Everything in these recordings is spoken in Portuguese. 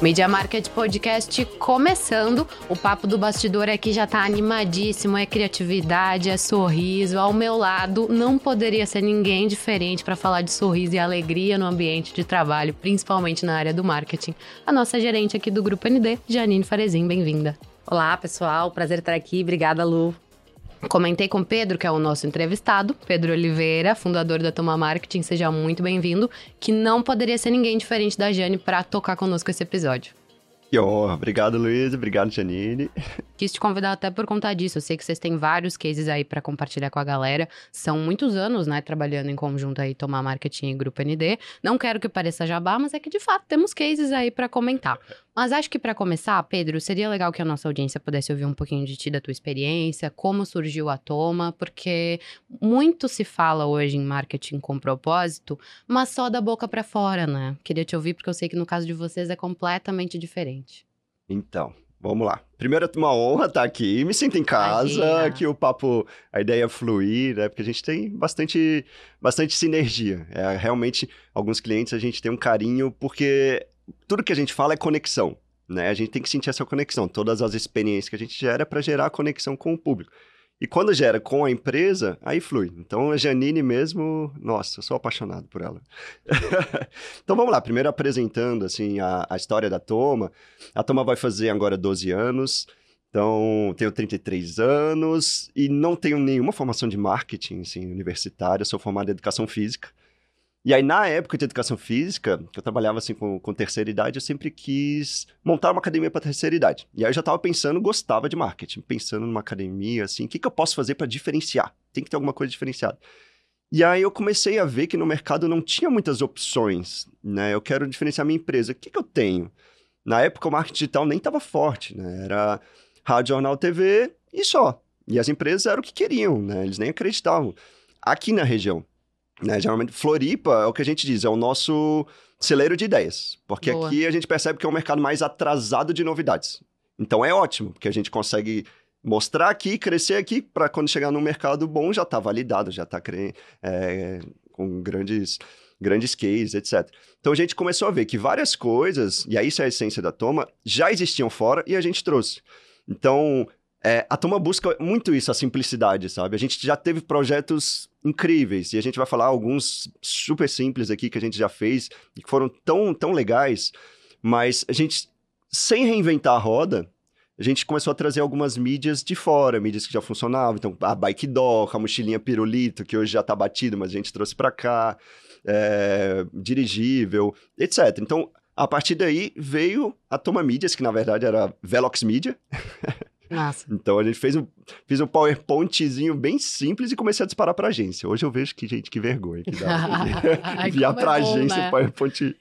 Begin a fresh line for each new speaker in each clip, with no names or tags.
Media Market Podcast começando. O papo do bastidor aqui já tá animadíssimo, é criatividade, é sorriso. Ao meu lado não poderia ser ninguém diferente para falar de sorriso e alegria no ambiente de trabalho, principalmente na área do marketing. A nossa gerente aqui do Grupo ND, Janine Farezin, bem-vinda.
Olá, pessoal, prazer estar aqui. Obrigada, Lu.
Comentei com o Pedro, que é o nosso entrevistado, Pedro Oliveira, fundador da Toma Marketing, seja muito bem-vindo, que não poderia ser ninguém diferente da Jane para tocar conosco esse episódio.
Que honra. Obrigado, Luiz. Obrigado, Janine.
Quis te convidar até por conta disso. Eu sei que vocês têm vários cases aí para compartilhar com a galera. São muitos anos, né, trabalhando em conjunto aí, Tomar Marketing e Grupo ND. Não quero que pareça jabá, mas é que de fato temos cases aí para comentar. Mas acho que para começar, Pedro, seria legal que a nossa audiência pudesse ouvir um pouquinho de ti, da tua experiência, como surgiu a Toma, porque muito se fala hoje em marketing com propósito, mas só da boca para fora, né? Queria te ouvir porque eu sei que no caso de vocês é completamente diferente.
Então, vamos lá. Primeiro, é uma honra estar aqui. Me sinto em casa, Imagina. que o papo, a ideia é fluir, né? Porque a gente tem bastante, bastante sinergia. É, realmente, alguns clientes a gente tem um carinho, porque tudo que a gente fala é conexão. Né? A gente tem que sentir essa conexão. Todas as experiências que a gente gera é para gerar conexão com o público. E quando gera com a empresa, aí flui. Então, a Janine mesmo, nossa, eu sou apaixonado por ela. então, vamos lá. Primeiro apresentando, assim, a, a história da Toma. A Toma vai fazer agora 12 anos. Então, tenho 33 anos e não tenho nenhuma formação de marketing, assim, universitária. Sou formado em educação física. E aí, na época de educação física, que eu trabalhava assim com, com terceira idade, eu sempre quis montar uma academia para terceira idade. E aí eu já estava pensando, gostava de marketing, pensando numa academia, assim, o que, que eu posso fazer para diferenciar? Tem que ter alguma coisa diferenciada. E aí eu comecei a ver que no mercado não tinha muitas opções, né? Eu quero diferenciar minha empresa. O que, que eu tenho? Na época o marketing digital nem estava forte, né? Era rádio, jornal, TV e só. E as empresas eram o que queriam, né? Eles nem acreditavam. Aqui na região, né? Geralmente, Floripa é o que a gente diz, é o nosso celeiro de ideias. Porque Boa. aqui a gente percebe que é um mercado mais atrasado de novidades. Então é ótimo, porque a gente consegue mostrar aqui, crescer aqui, para quando chegar no mercado bom já está validado, já está é, com grandes, grandes cases, etc. Então a gente começou a ver que várias coisas, e aí isso é a essência da Toma, já existiam fora e a gente trouxe. Então, é, a Toma busca muito isso, a simplicidade, sabe? A gente já teve projetos incríveis e a gente vai falar alguns super simples aqui que a gente já fez e que foram tão, tão legais, mas a gente, sem reinventar a roda, a gente começou a trazer algumas mídias de fora, mídias que já funcionavam. Então, a Bike Dock, a mochilinha Pirulito, que hoje já tá batido, mas a gente trouxe para cá, é, dirigível, etc. Então, a partir daí veio a Toma Mídias, que na verdade era Velox Media.
Nossa.
Então a gente fez um, fiz um PowerPointzinho bem simples e comecei a disparar pra agência. Hoje eu vejo que, gente, que vergonha que dá. enviar é bom, agência né? um PowerPoint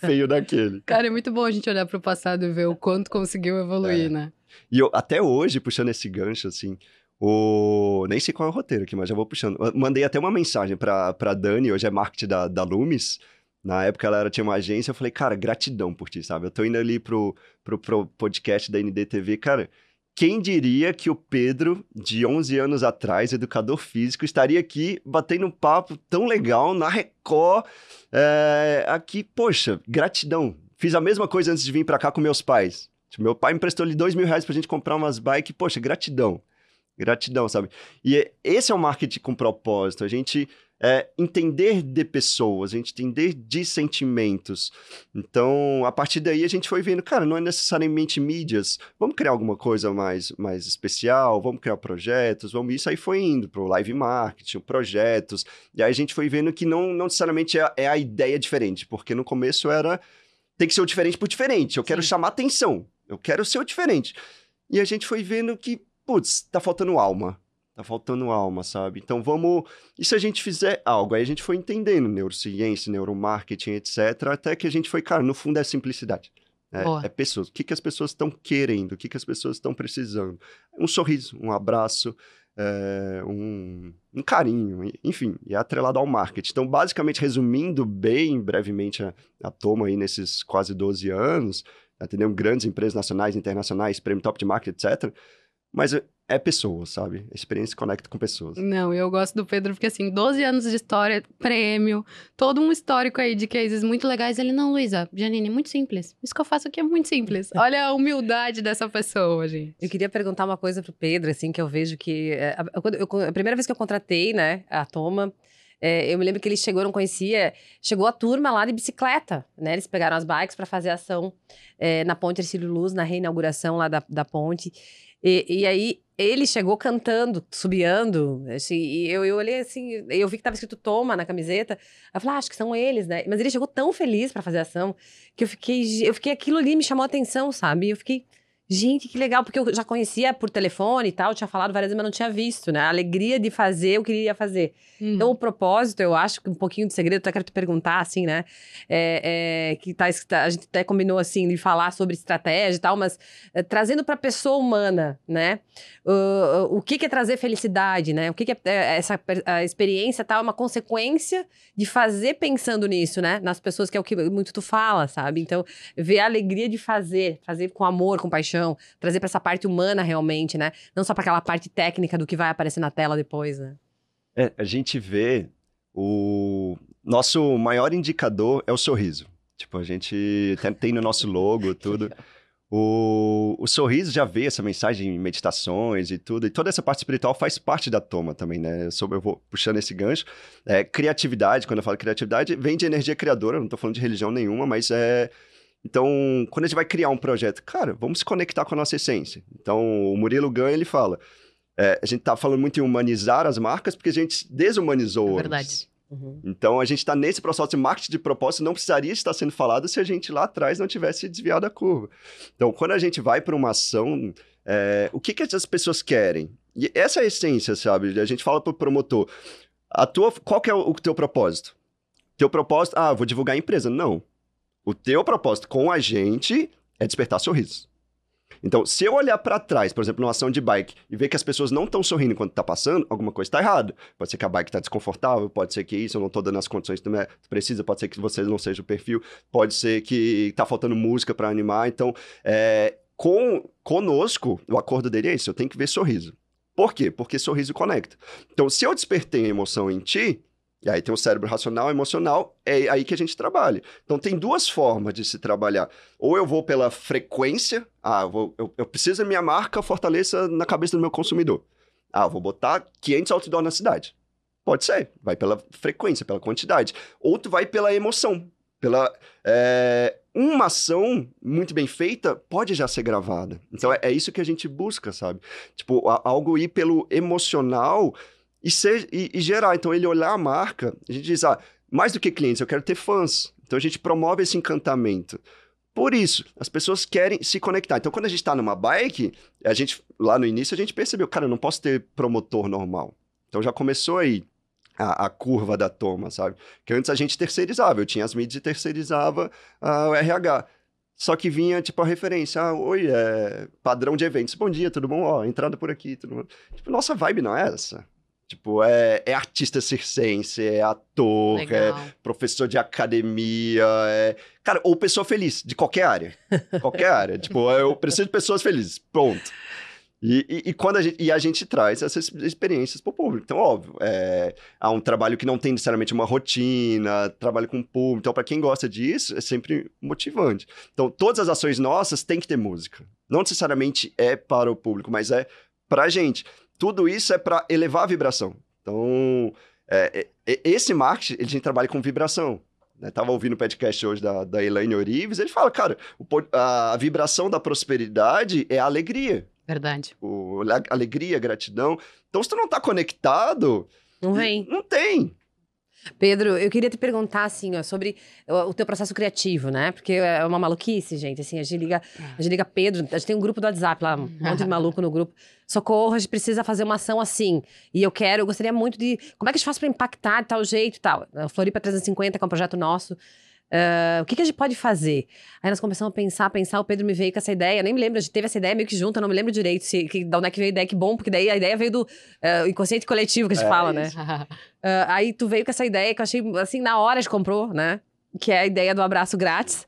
feio daquele.
Cara, é muito bom a gente olhar pro passado e ver o quanto conseguiu evoluir, é. né?
E eu, até hoje, puxando esse gancho, assim, o... Nem sei qual é o roteiro aqui, mas já vou puxando. Mandei até uma mensagem pra Dani, hoje é marketing da, da Lumis. Na época ela era, tinha uma agência, eu falei, cara, gratidão por ti, sabe? Eu tô indo ali pro, pro, pro podcast da NDTV, cara quem diria que o Pedro, de 11 anos atrás, educador físico, estaria aqui batendo um papo tão legal na Record? É, aqui, poxa, gratidão. Fiz a mesma coisa antes de vir para cá com meus pais. Meu pai me emprestou ali dois mil reais pra gente comprar umas bikes. Poxa, gratidão. Gratidão, sabe? E esse é o marketing com propósito. A gente é, entender de pessoas, a gente entender de sentimentos. Então, a partir daí, a gente foi vendo, cara, não é necessariamente mídias, vamos criar alguma coisa mais, mais especial, vamos criar projetos, vamos... Isso aí foi indo para o live marketing, projetos, e aí a gente foi vendo que não, não necessariamente é, é a ideia diferente, porque no começo era, tem que ser o diferente por diferente, eu quero Sim. chamar atenção, eu quero ser o diferente. E a gente foi vendo que, putz, tá faltando alma, Tá faltando alma, sabe? Então vamos. E se a gente fizer algo? Aí a gente foi entendendo neurociência, neuromarketing, etc. Até que a gente foi, cara, no fundo é simplicidade. É, é pessoas. O que, que as pessoas estão querendo? O que, que as pessoas estão precisando? Um sorriso, um abraço, é, um, um, carinho, enfim, e é atrelado ao marketing. Então, basicamente, resumindo bem brevemente a, a toma aí nesses quase 12 anos, atendendo grandes empresas nacionais, internacionais, prêmio top de marketing, etc. Mas é pessoas, sabe? A experiência conecta com pessoas.
Não, eu gosto do Pedro porque, assim, 12 anos de história, prêmio, todo um histórico aí de cases muito legais. Ele, não, Luísa, Janine, muito simples. Isso que eu faço aqui é muito simples. Olha a humildade dessa pessoa, gente.
Eu queria perguntar uma coisa pro Pedro, assim, que eu vejo que... É, a, eu, a primeira vez que eu contratei, né, a Toma... É, eu me lembro que ele chegou, não conhecia, chegou a turma lá de bicicleta, né? Eles pegaram as bikes para fazer ação é, na Ponte Ercílio Luz, na reinauguração lá da, da ponte. E, e aí ele chegou cantando, subiando, assim, e eu, eu olhei assim, eu vi que tava escrito Toma na camiseta, eu falei, ah, acho que são eles, né? Mas ele chegou tão feliz para fazer ação, que eu fiquei, eu fiquei, aquilo ali me chamou a atenção, sabe? Eu fiquei, Gente, que legal, porque eu já conhecia por telefone e tal, tinha falado várias vezes, mas não tinha visto, né? A alegria de fazer o que ele ia fazer. Uhum. Então, o propósito, eu acho que um pouquinho de segredo, até quero te perguntar, assim, né? É, é, que tá, a gente até combinou, assim, de falar sobre estratégia e tal, mas é, trazendo para a pessoa humana, né? Uh, o que, que, é trazer felicidade, né? O que, que é, é essa a experiência tal, tá, uma consequência de fazer pensando nisso, né? Nas pessoas, que é o que muito tu fala, sabe? Então, ver a alegria de fazer, fazer com amor, com paixão trazer para essa parte humana realmente, né? Não só para aquela parte técnica do que vai aparecer na tela depois, né?
É, a gente vê o nosso maior indicador é o sorriso. Tipo, a gente tem no nosso logo tudo. O, o sorriso já vê essa mensagem em meditações e tudo, e toda essa parte espiritual faz parte da toma também, né? Eu, sou, eu vou puxando esse gancho. É, criatividade, quando eu falo criatividade, vem de energia criadora, não estou falando de religião nenhuma, mas é então, quando a gente vai criar um projeto, cara, vamos se conectar com a nossa essência. Então, o Murilo Gann, ele fala, é, a gente tá falando muito em humanizar as marcas porque a gente desumanizou.
É verdade.
Uhum. Então, a gente está nesse processo de marketing de propósito, não precisaria estar sendo falado se a gente lá atrás não tivesse desviado a curva. Então, quando a gente vai para uma ação, é, o que, que as pessoas querem? E essa é a essência, sabe? A gente fala para o promotor, a tua, qual que é o, o teu propósito? Teu propósito, ah, vou divulgar a empresa. Não. O teu propósito com a gente é despertar sorrisos. Então, se eu olhar para trás, por exemplo, numa ação de bike, e ver que as pessoas não estão sorrindo enquanto tá passando, alguma coisa está errada. Pode ser que a bike está desconfortável, pode ser que isso, eu não estou dando as condições que tu precisa, pode ser que você não seja o perfil, pode ser que está faltando música para animar. Então, é, com, conosco, o acordo dele é isso, eu tenho que ver sorriso. Por quê? Porque sorriso conecta. Então, se eu despertei emoção em ti, e aí tem o cérebro racional emocional, é aí que a gente trabalha. Então tem duas formas de se trabalhar. Ou eu vou pela frequência, ah, eu, vou, eu, eu preciso que minha marca fortaleça na cabeça do meu consumidor. Ah, vou botar 500 outdoor na cidade. Pode ser, vai pela frequência, pela quantidade. Ou tu vai pela emoção, pela... É, uma ação muito bem feita pode já ser gravada. Então é, é isso que a gente busca, sabe? Tipo, algo ir pelo emocional e, ser, e, e, gerar. Então, ele olhar a marca, a gente diz, ah, mais do que clientes, eu quero ter fãs. Então, a gente promove esse encantamento. Por isso, as pessoas querem se conectar. Então, quando a gente está numa bike, a gente, lá no início, a gente percebeu, cara, eu não posso ter promotor normal. Então, já começou aí a, a curva da toma, sabe? Que antes a gente terceirizava, eu tinha as mídias e terceirizava o RH. Só que vinha, tipo, a referência. Ah, oi, é padrão de eventos. Bom dia, tudo bom? Ó, entrada por aqui, tudo bom? Tipo, nossa vibe não é essa. Tipo, é, é artista circense, é ator, é Legal. é professor de academia, é... Cara, ou pessoa feliz, de qualquer área. qualquer área. Tipo, eu preciso de pessoas felizes, pronto. E, e, e, quando a gente, e a gente traz essas experiências para o público. Então, óbvio, é, há um trabalho que não tem necessariamente uma rotina, trabalho com o público. Então, para quem gosta disso, é sempre motivante. Então, todas as ações nossas têm que ter música. Não necessariamente é para o público, mas é para a gente. Tudo isso é para elevar a vibração. Então, é, é, esse marketing, a gente trabalha com vibração. Né? Tava ouvindo o podcast hoje da, da Elaine Orives, ele fala, cara, o, a, a, vibração da prosperidade é a alegria.
Verdade.
O, a, alegria, gratidão. Então, se tu não tá conectado...
Não vem.
Não tem.
Pedro, eu queria te perguntar, assim, ó, sobre o, teu processo criativo, né? Porque é uma maluquice, gente, assim, a gente liga, a gente liga Pedro, a gente tem um grupo do WhatsApp lá, um monte de maluco no grupo. Socorro, a gente precisa fazer uma ação assim. E eu quero, eu gostaria muito de... Como é que a gente faz pra impactar de tal jeito e tal? Floripa 350, que é um projeto nosso, Uh, o que, que, a gente pode fazer? Aí nós começamos a pensar, pensar, o Pedro me veio com essa ideia, eu nem me lembro, a gente teve essa ideia meio que junto, eu não me lembro direito se, que, de onde é que veio a ideia, que bom, porque daí a ideia veio do uh, inconsciente coletivo que a gente é fala, né? isso. né? Uh, aí tu veio com essa ideia que eu achei, assim, na hora a gente comprou, né? Que é a ideia do abraço grátis,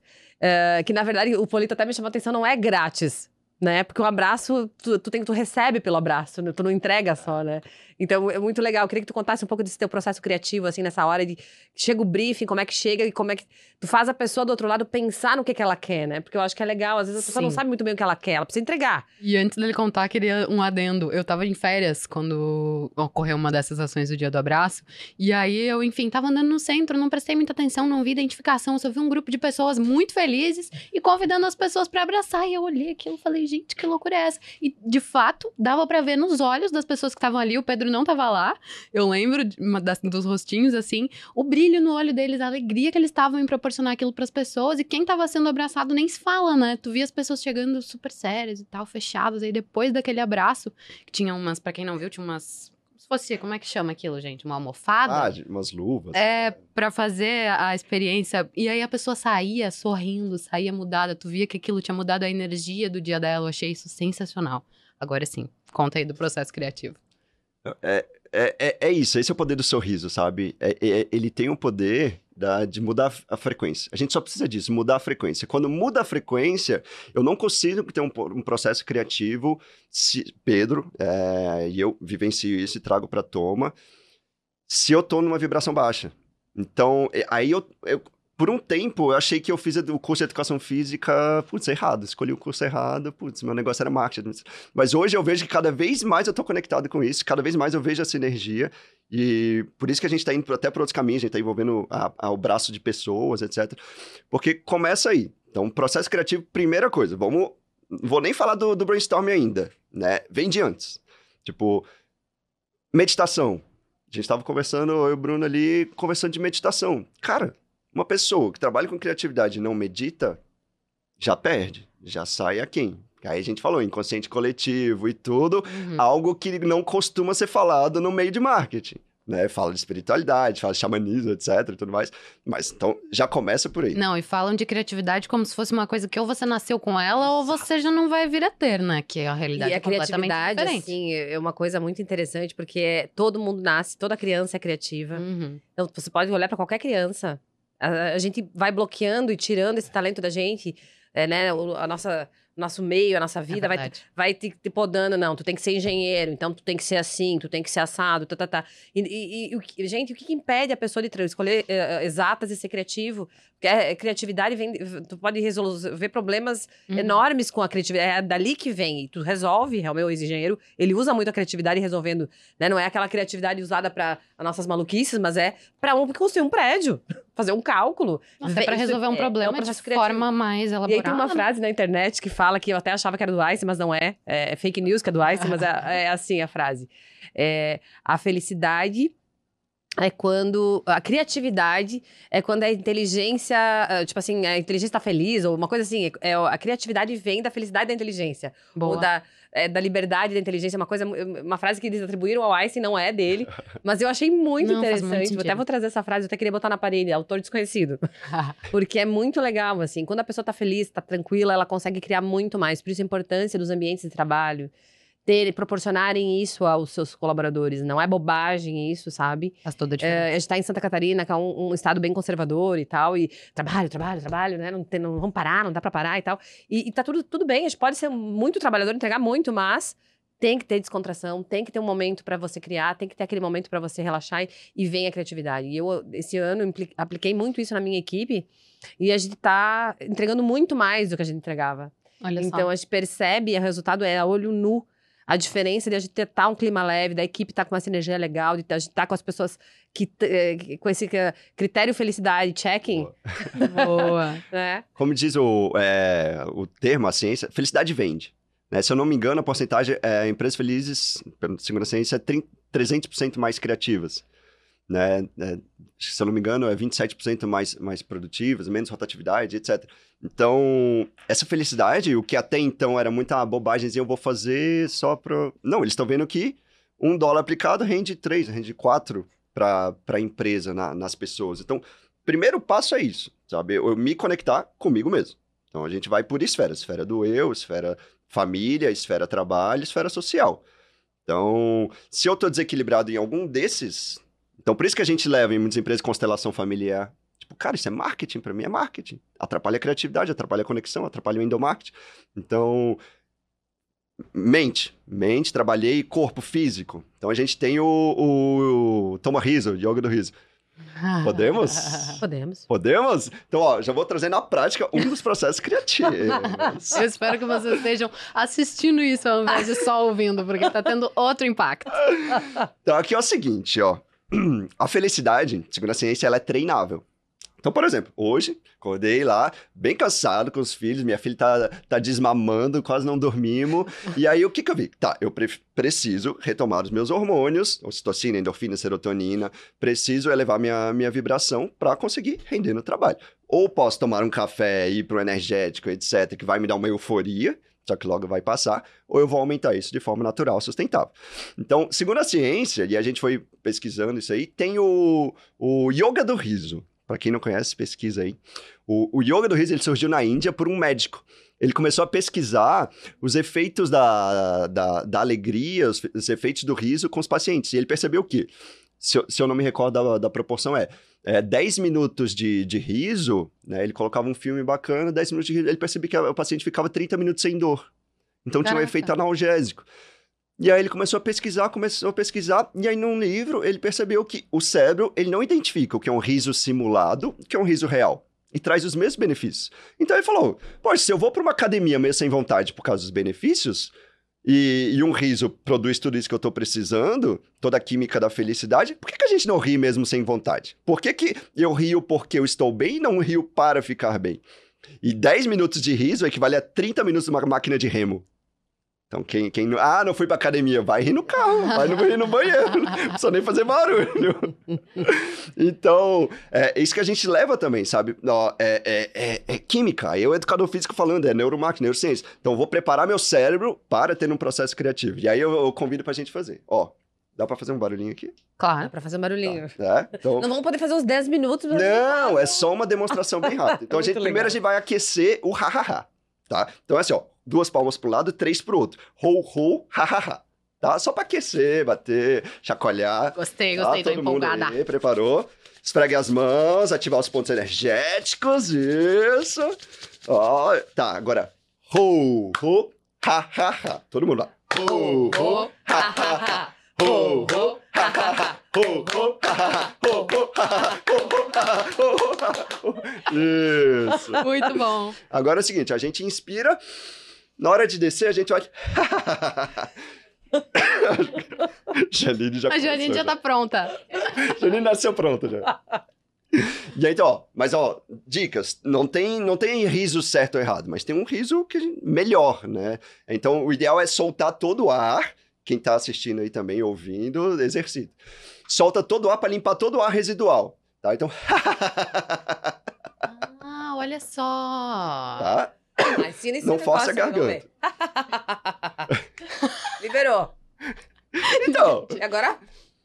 que na verdade o Polito até me chamou a atenção, não é grátis, né? Porque o abraço, tu, tu, tem, tu recebe pelo abraço, né? tu não entrega só, né? Então é muito legal. Eu queria que tu contasse um pouco desse teu processo criativo, assim, nessa hora de chega o briefing, como é que chega e como é que tu faz a pessoa do outro lado pensar no que, que ela quer, né? Porque eu acho que é legal, às vezes a pessoa Sim. não sabe muito bem o que ela quer, ela precisa entregar.
E antes dele contar, queria um adendo. Eu tava em férias quando ocorreu uma dessas ações do Dia do Abraço, e aí eu, enfim, tava andando no centro, não prestei muita atenção, não vi identificação, só vi um grupo de pessoas muito felizes e convidando as pessoas para abraçar. E eu olhei aquilo e falei, gente, que loucura é essa? E de fato, dava para ver nos olhos das pessoas que estavam ali, o Pedro não tava lá. Eu lembro de das, dos rostinhos assim, o brilho no olho deles, a alegria que eles estavam em proporcionar aquilo para as pessoas. E quem tava sendo abraçado nem se fala, né? Tu via as pessoas chegando super sérias e tal, fechadas. Aí depois daquele abraço, que tinha umas, para quem não viu, tinha umas fosse, como é que chama aquilo, gente? Uma almofada?
Ah, umas luvas.
É, para fazer a experiência. E aí a pessoa saía sorrindo, saía mudada. Tu via que aquilo tinha mudado a energia do dia dela. Eu achei isso sensacional. Agora sim, conta aí do processo criativo.
É, é, é, é isso, esse é o poder do sorriso, sabe? É, é, ele tem o poder da, de mudar a frequência. A gente só precisa disso, mudar a frequência. Quando muda a frequência, eu não consigo ter um, um processo criativo. Se, Pedro, é, e eu vivencio isso e trago para toma, se eu tô numa vibração baixa. Então, aí eu, eu por um tempo, eu achei que eu fiz o curso de educação física, putz, errado. Escolhi o curso errado, putz, meu negócio era marketing. Mas hoje eu vejo que cada vez mais eu tô conectado com isso, cada vez mais eu vejo essa energia. E por isso que a gente está indo até para outros caminhos, a gente está envolvendo a, a, o braço de pessoas, etc. Porque começa aí. Então, processo criativo, primeira coisa, vamos. Vou nem falar do, do brainstorming ainda, né? Vem de antes. Tipo, meditação. A gente estava conversando, eu e o Bruno ali, conversando de meditação. Cara, uma pessoa que trabalha com criatividade e não medita, já perde, já sai a quem? Aí a gente falou inconsciente coletivo e tudo, uhum. algo que não costuma ser falado no meio de marketing. Né? Fala de espiritualidade, fala de xamanismo, etc e tudo mais. Mas então já começa por aí.
Não, e falam de criatividade como se fosse uma coisa que ou você nasceu com ela ou você já não vai vir a ter, né? Que a realidade e é a completamente criatividade, diferente.
Assim, é uma coisa muito interessante, porque todo mundo nasce, toda criança é criativa. Uhum. Então você pode olhar para qualquer criança. A, a, gente vai bloqueando e tirando esse talento da gente, é, né? O, a nossa nosso meio, a nossa é vida, é vai, vai te, te, podando, não, tu tem que ser engenheiro, então tu tem que ser assim, tu tem que ser assado, tá, tá, tá. E, e, e gente, o que, que, impede a pessoa de escolher uh, exatas e ser criativo? Porque a criatividade vem, tu pode resolver problemas uhum. enormes com a criatividade, é dali que vem, e tu resolve, é o meu ex-engenheiro, ele usa muito a criatividade resolvendo, né, não é aquela criatividade usada para as nossas maluquices, mas é para um, construir um prédio, fazer um cálculo.
Até para resolver um problema é, é um de criativo. forma mais elaborada.
E aí tem uma frase na internet que fala que eu até achava que era do Einstein, mas não é. É, é fake news que é do Einstein, mas é, é assim a frase. É, a felicidade é quando a criatividade é quando a inteligência, ah, tipo assim, a inteligência está feliz ou uma coisa assim, é, a criatividade vem da felicidade da inteligência Boa. ou da, é, da liberdade da inteligência, uma coisa, uma frase que eles atribuíram ao Einstein não é dele, mas eu achei muito Não, interessante. Muito até vou trazer essa frase, eu até queria botar na parede, autor desconhecido. Porque é muito legal, assim, quando a pessoa está feliz, está tranquila, ela consegue criar muito mais. Por isso a importância dos ambientes de trabalho ter, proporcionarem isso aos seus colaboradores. Não é bobagem isso, sabe?
Faz toda a diferença.
É, a gente tá em Santa Catarina, que é um, um, estado bem conservador e tal, e trabalho, trabalho, trabalho, né? Não, tem, não vamos parar, não dá pra parar e tal. E, e tá tudo, tudo bem, a gente pode ser muito trabalhador, entregar muito, mas tem que ter descontração, tem que ter um momento para você criar, tem que ter aquele momento para você relaxar e, e vem a criatividade. E eu, esse ano, apliquei muito isso na minha equipe e a gente tá entregando muito mais do que a gente entregava. Olha então só. a gente percebe, o resultado é olho nu a diferença de a gente estar um clima leve, da equipe estar tá com uma sinergia legal, de a gente estar tá com as pessoas que, eh, com esse critério felicidade, checking.
Boa. Boa.
É. Como diz o, é, o termo, a ciência, felicidade vende. Né? Se eu não me engano, a porcentagem, é, empresas felizes, segundo a ciência, é 30, 300% mais criativas. Né? É, se eu não me engano, é 27% mais, mais produtivas, menos rotatividade, etc. Então, essa felicidade, o que até então era muita bobagem, eu vou fazer só para. Não, eles estão vendo que um dólar aplicado rende três, rende quatro para a empresa, na, nas pessoas. Então, primeiro passo é isso, sabe? Eu me conectar comigo mesmo. Então, a gente vai por esfera: esfera do eu, esfera família, esfera trabalho, esfera social. Então, se eu estou desequilibrado em algum desses. Então, por isso que a gente leva em muitas empresas constelação familiar, Tipo, cara, isso é marketing, para mim é marketing. Atrapalha a criatividade, atrapalha a conexão, atrapalha o endomarketing. Então, mente, mente, trabalhei corpo físico. Então a gente tem o, o, o Toma Riso, Yoga do Riso. Podemos?
Podemos.
Podemos? Então, ó, já vou trazer na prática um dos processos criativos.
Eu espero que vocês estejam assistindo isso ao invés de só ouvindo, porque tá tendo outro impacto.
Então, aqui é o seguinte, ó. A felicidade, segundo a ciência, ela é treinável. Então, por exemplo, hoje, acordei lá, bem cansado com os filhos, minha filha tá, tá desmamando, quase não dormimos. e aí, o que que eu vi? Tá, eu pre preciso retomar os meus hormônios, ocitocina, endorfina, serotonina, preciso elevar minha, minha vibração para conseguir render no trabalho. Ou posso tomar um café, ir pro energético, etc., que vai me dar uma euforia, só que logo vai passar, ou eu vou aumentar isso de forma natural, sustentável. Então, segundo a ciência, e a gente foi pesquisando isso aí, tem o, o yoga do riso. Para quem não conhece, pesquisa aí. O, o yoga do riso ele surgiu na Índia por um médico. Ele começou a pesquisar os efeitos da, da, da alegria, os, os, efeitos do riso com os pacientes. E ele percebeu que, se eu, se eu não me recordo da, da proporção, é, é 10 minutos de, de riso, né? Ele colocava um filme bacana, 10 minutos de riso, ele percebeu que o paciente ficava 30 minutos sem dor. Então Caraca. tinha um efeito analgésico. E aí ele começou a pesquisar, começou a pesquisar, e aí num livro ele percebeu que o cérebro, ele não identifica o que é um riso simulado, o que é um riso real. E traz os mesmos benefícios. Então ele falou: Poxa, se eu vou para uma academia meio sem vontade por causa dos benefícios, e, e, um riso produz tudo isso que eu tô precisando, toda a química da felicidade, por que, que a gente não ri mesmo sem vontade? Por que, que eu rio porque eu estou bem e não rio para ficar bem? E 10 minutos de riso equivale a 30 minutos de uma máquina de remo. Então, quem, quem. Ah, não fui pra academia. Vai rir no carro, vai no, rir no banheiro. Não precisa nem fazer barulho. então, é isso que a gente leva também, sabe? Ó, é, é, é, é química. Eu, educador físico, falando, é neuromáquina, neurociência. Então, vou preparar meu cérebro para ter um processo criativo. E aí eu, eu convido pra gente fazer. Ó, Dá pra fazer um barulhinho aqui?
Claro. Dá pra fazer um barulhinho.
Tá. É, então...
Não vamos poder fazer uns 10 minutos.
Não, é só uma demonstração bem rápida. Então, a gente, primeiro a gente vai aquecer o ha-ha-ha, tá? Então, é assim, ó duas palmas pro lado, três pro outro. Ho, ho, ha, ha, ha. Tá? Só pra aquecer, bater, chacoalhar.
Gostei, tá? gostei, tá? tô Todo empolgada.
Mundo preparou? Esfregue as mãos, ativar os pontos energéticos, isso. Ó, tá, agora. Ho, ho, ha, ha, ha. Todo mundo lá. Ho, ho, ha, ha, ha. Ho, ho, ha, ha, ha. Isso.
Muito bom.
Agora é o seguinte, a gente inspira na hora de descer, a gente olha. Janine já
A Janine já tá pronta.
Janine nasceu pronta já. E aí, então, ó, mas ó, dicas, não tem, não tem riso certo ou errado, mas tem um riso que melhor, né? Então, o ideal é soltar todo o ar, quem tá assistindo aí também, ouvindo, exercita. Solta todo o ar para limpar todo o ar residual, tá? Então...
ah, olha só!
Tá? não força a garganta.
Liberou.
Então.
E agora?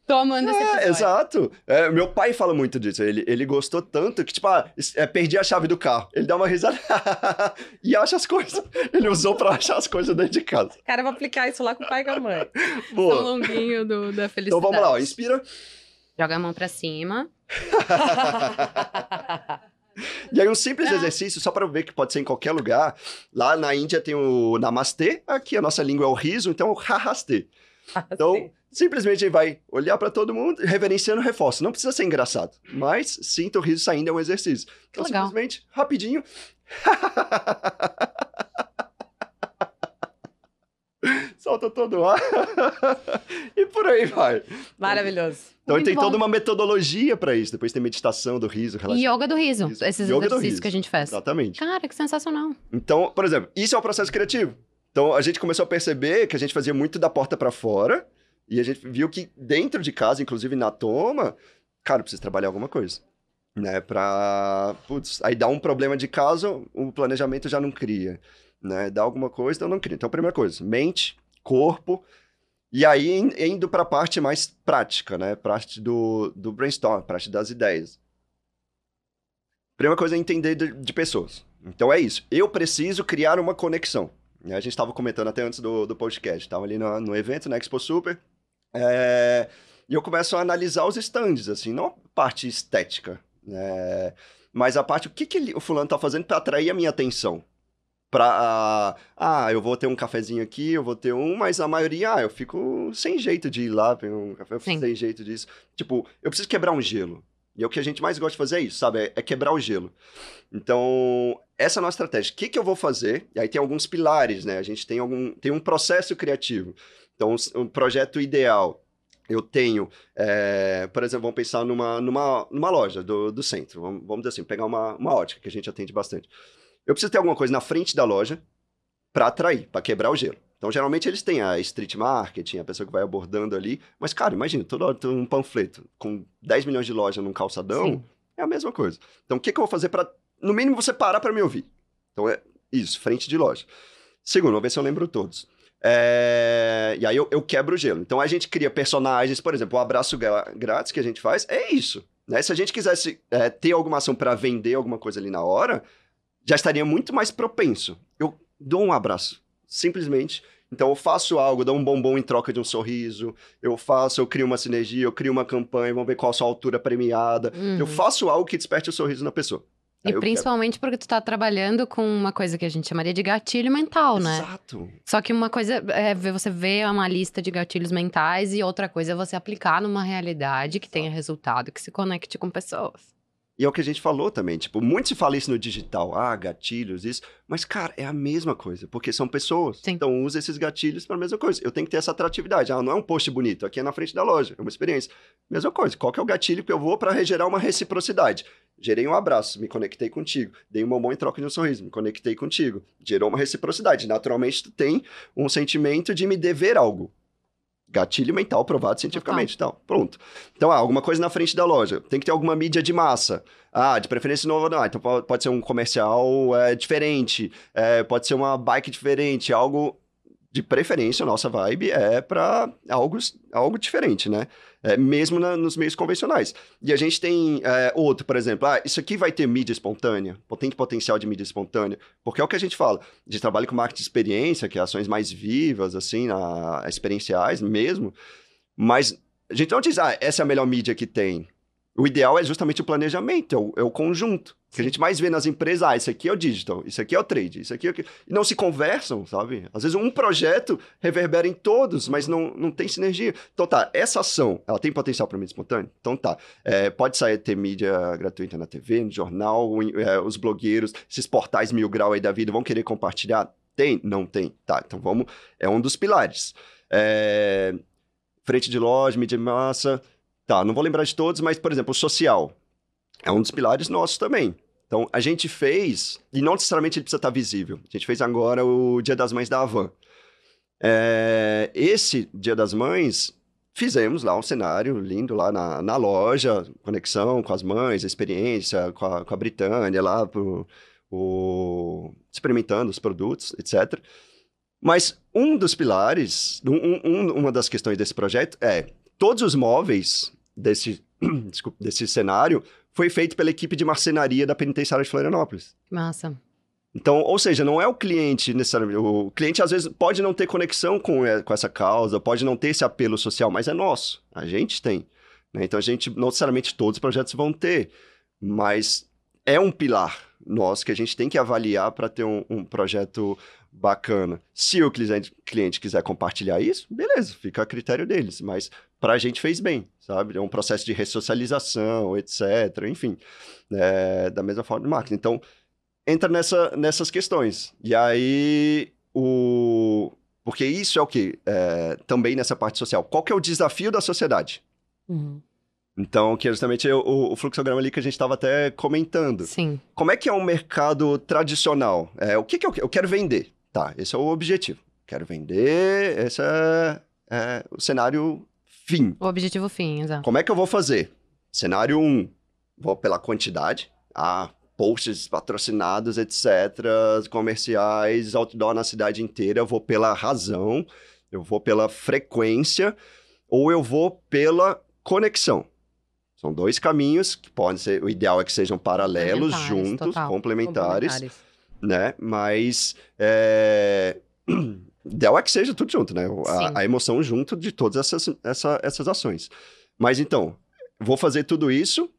Tô amando esse
é, Exato. É, meu pai fala muito disso. Ele, ele gostou tanto que, tipo, ah, é, perdi a chave do carro. Ele dá uma risada e acha as coisas. Ele usou pra achar as coisas dentro de casa.
Cara, eu vou aplicar isso lá com o pai e com a mãe.
Boa. São longuinho do, da felicidade.
Então vamos lá, ó. inspira.
Joga a mão pra cima.
E aí, um simples exercício, só para ver que pode ser em qualquer lugar. Lá na Índia tem o Namastê, aqui a nossa língua é o riso, então é o Rahastê. Então, simplesmente ele vai olhar para todo mundo, reverenciando reforço. Não precisa ser engraçado, mas sinta o riso saindo é um exercício. Então, Legal. simplesmente, rapidinho. solta todo o ar e por aí vai.
Maravilhoso.
Então Muito tem bom. toda uma metodologia para isso. Depois tem meditação do riso.
E yoga do riso. riso. Esses yoga exercícios que a gente faz.
Exatamente.
Cara, que sensacional.
Então, por exemplo, isso é um processo criativo. Então a gente começou a perceber que a gente fazia muito da porta para fora e a gente viu que dentro de casa, inclusive na toma, cara, precisa trabalhar alguma coisa. Né, pra. Putz, aí dá um problema de casa, o planejamento já não cria né? Dá alguma coisa, então não cria. Então, primeira coisa, mente, corpo, e aí indo para a parte mais prática, né? Parte do, do brainstorm, parte das ideias. Primeira coisa é entender de, de pessoas. Então é isso. Eu preciso criar uma conexão. A gente estava comentando até antes do, do podcast. Estava ali no, no evento, na Expo Super. É, e eu começo a analisar os stands, assim, não a parte estética, né? mas a parte, o que, que ele, o fulano está fazendo para atrair a minha atenção? Pra, ah, eu vou ter um cafezinho aqui, eu vou ter um, mas a maioria, ah, eu fico sem jeito de ir lá pegar um café, eu fico
Sim.
sem jeito disso. Tipo, eu preciso quebrar um gelo. E é o que a gente mais gosta de fazer é isso, sabe? É, é quebrar o gelo. Então, essa é a nossa estratégia. O que, que eu vou fazer? E aí tem alguns pilares, né? A gente tem, algum, tem um processo criativo. Então, um projeto ideal. Eu tenho, é, por exemplo, vamos pensar numa, numa, numa loja do, do centro. Vamos, vamos dizer assim, pegar uma, uma ótica, que a gente atende bastante. Eu preciso ter alguma coisa na frente da loja para atrair, para quebrar o gelo. Então, geralmente, eles têm a street marketing, a pessoa que vai abordando ali. Mas, cara, imagina, toda hora tem um panfleto com 10 milhões de lojas num calçadão,
Sim.
é a mesma coisa. Então, o que, que eu vou fazer para, no mínimo, você parar para me ouvir? Então, é isso, frente de loja. Segundo, vamos ver se eu lembro todos. É, E aí eu, eu quebro o gelo. Então, a gente cria personagens, por exemplo, o abraço grátis que a gente faz é isso. Né? Se a gente quisesse é, ter alguma ação para vender alguma coisa ali na hora, já estaria muito mais propenso. Eu dou um abraço, simplesmente. Então eu faço algo, dou um bombom em troca de um sorriso, eu faço, eu crio uma sinergia, eu crio uma campanha, vamos ver qual a sua altura premiada.
Uhum.
Eu faço algo que desperte o sorriso na pessoa.
E
eu
principalmente porque tu tá trabalhando com uma coisa que a gente chamaria de gatilho mental,
quero-
né?
Exato.
Só que uma coisa é você ver uma lista de gatilhos mentais e outra coisa é você aplicar numa realidade que tenha resultado, que se conecte com pessoas.
E é o que a gente falou também, tipo, muito se fala isso no digital, ah, gatilhos, isso, mas, cara, é a mesma coisa, porque são pessoas.
Sim.
Então, usa esses gatilhos para a mesma coisa. Eu tenho que ter essa atratividade. Ah, não é um post bonito, aqui é na frente da loja, é uma experiência. Mesma coisa, qual que é o gatilho que eu vou para gerar uma reciprocidade? Gerei um abraço, me conectei contigo. Dei um bombom em troca de um sorriso, me conectei contigo. Gerou uma reciprocidade. Naturalmente, tu tem um sentimento de me dever algo. Gatilho mental provado cientificamente e tal. Pronto. Então, ah, alguma coisa na frente da loja. Tem que ter alguma mídia de massa. Ah, de preferência nova, não. Então po- pode ser um comercial é, diferente. é, pode ser uma bike diferente. Algo de preferência, nossa vibe é para algo, algo diferente, né? É, mesmo na- nos meios convencionais. E a gente tem é, outro, por exemplo, ah, isso aqui vai ter mídia espontânea, tem potencial de mídia espontânea, porque é o que a gente fala, a gente trabalha com marketing de experiência, que é ações mais vivas, assim, experienciais mesmo, mas a gente não diz, ah, essa é a melhor mídia que tem. O ideal é justamente o planejamento, é o, é o conjunto. Que a gente mais vê nas empresas, ah, isso aqui é o digital, isso aqui é o trade, isso aqui é o que... E não se conversam, sabe? Às vezes um projeto reverbera em todos, mas não, não tem sinergia. Então tá, essa ação, ela tem potencial para mídia espontânea? Então tá, é, pode sair ter mídia gratuita na TV, no jornal, em- é, os blogueiros, esses portais mil grau aí da vida vão querer compartilhar? Tem? Não tem. Tá, então vamos, é um dos pilares. É, frente de loja, mídia massa, tá, não vou lembrar de todos, mas, por exemplo, o social é um dos pilares nossos também. Então, a gente fez, e não necessariamente ele precisa estar visível, a gente fez agora o Dia das Mães da Havan. É, esse Dia das Mães, fizemos lá um cenário lindo lá na, na loja, conexão com as mães, experiência com a, com a Britânia lá, pro, o, experimentando os produtos, etc. Mas um dos pilares, um- um- uma das questões desse projeto é todos os móveis desse, desse cenário foi feito pela equipe de marcenaria da penitenciária de Florianópolis.
Massa.
Então, ou seja, não é o cliente necessariamente. O cliente às vezes pode não ter conexão com, é, com essa causa, pode não ter esse apelo social, mas é nosso. A gente tem. né? Então, a gente, não necessariamente todos os projetos vão ter, mas é um pilar nosso que a gente tem que avaliar para ter um, um projeto bacana. Se o cliente, cliente quiser compartilhar isso, beleza, fica a critério deles, mas para a gente fez bem, sabe? É um processo de ressocialização, etc. Enfim, é, da mesma forma do marketing. Então, entra nessa, nessas questões. E aí, o... Porque isso é o que? também nessa parte social. Qual que é o desafio da sociedade?
Uhum.
Então, que é justamente o, o fluxograma ali que a gente estava até comentando.
Sim.
Como é que é um mercado tradicional? É, o que, que eu, eu quero vender? Tá, esse é o objetivo. Quero vender, esse é, é o cenário fim.
O objetivo fim, exato.
Como é que eu vou fazer? Cenário 1, um, vou pela quantidade. Ah, posts patrocinados, etc., comerciais, outdoor na cidade inteira. Eu vou pela razão, eu vou pela frequência, ou eu vou pela conexão. São dois caminhos que podem ser. O ideal é que sejam paralelos,
Complementares,
juntos,
total.
complementares, né? Mas. É... Ideal é que seja tudo junto, né? A, a emoção junto de todas essas, essa- essas ações. Mas então, vou fazer tudo isso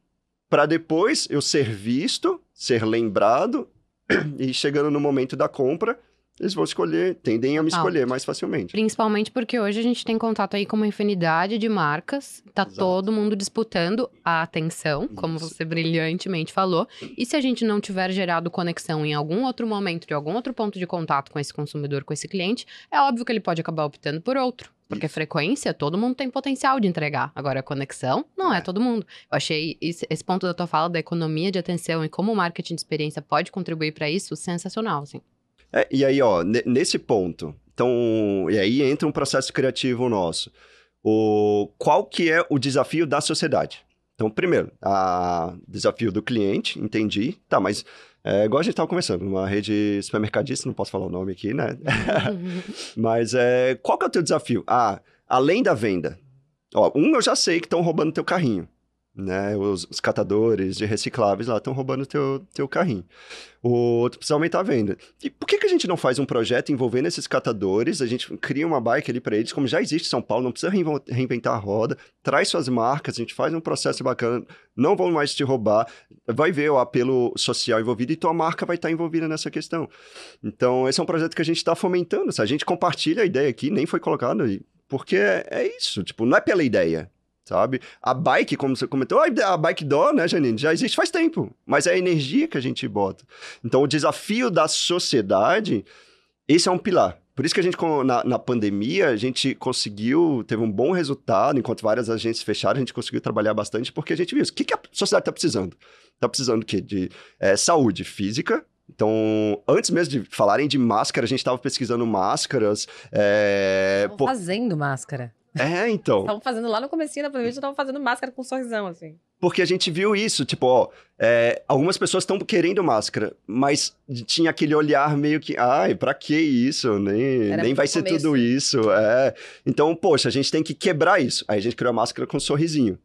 para depois eu ser visto, ser lembrado, e chegando no momento da compra, eles vão escolher, tendem a me escolher mais facilmente.
Principalmente porque hoje a gente tem contato aí com uma infinidade de marcas, tá Exato. todo mundo disputando a atenção, Isso. como você brilhantemente falou. E se a gente não tiver gerado conexão em algum outro momento, de algum outro ponto de contato com esse consumidor, com esse cliente, é óbvio que ele pode acabar optando por outro. Porque frequência, todo mundo tem potencial de entregar. Agora, a conexão, não é, é todo mundo. Eu achei esse, esse, ponto da tua fala da economia de atenção e como o marketing de experiência pode contribuir para isso, sensacional, assim.
É, e aí, ó, nesse ponto, então, e aí entra um processo criativo nosso. O, qual que é o desafio da sociedade? Então, primeiro, o desafio do cliente, entendi. Tá, mas é igual a gente estava conversando, uma rede supermercadista, não posso falar o nome aqui, né? mas é, qual que é o teu desafio? Ah, além da venda. Ó, um, eu já sei que estão roubando teu carrinho né? Os, os, catadores de recicláveis lá estão roubando teu, teu carrinho. O outro precisa aumentar a venda. E por que, que a gente não faz um projeto envolvendo esses catadores? A gente cria uma bike ali para eles, como já existe em São Paulo, não precisa reinventar a roda, traz suas marcas, a gente faz um processo bacana, não vão mais te roubar, vai ver o apelo social envolvido e tua marca vai estar envolvida nessa questão. Então, esse é um projeto que a gente está fomentando. Se a gente compartilha a ideia aqui, nem foi colocado. Porque é, é isso, tipo, não é pela ideia sabe? A bike, como você comentou, a bike door, né, Janine, já existe faz tempo, mas é a energia que a gente bota. Então, o desafio da sociedade, esse é um pilar. Por isso que a gente, na, na pandemia, a gente conseguiu, teve um bom resultado, enquanto várias agências fecharam, a gente conseguiu trabalhar bastante, porque a gente viu isso. O que, que a sociedade está precisando? Está precisando o quê? De é, saúde física, então, antes mesmo de falarem de máscara, a gente estava pesquisando máscaras. É,
por... fazendo máscara.
É, então.
Estavam fazendo lá no comecinho da pandemia, estavam fazendo máscara com um sorrisão, assim.
Porque a gente viu isso, tipo, ó, é, algumas pessoas estão querendo máscara, mas tinha aquele olhar meio que, ai, pra que isso? Nem, nem vai ser tudo isso. É. Então, poxa, a gente tem que quebrar isso. Aí a gente criou a máscara com um sorrisinho.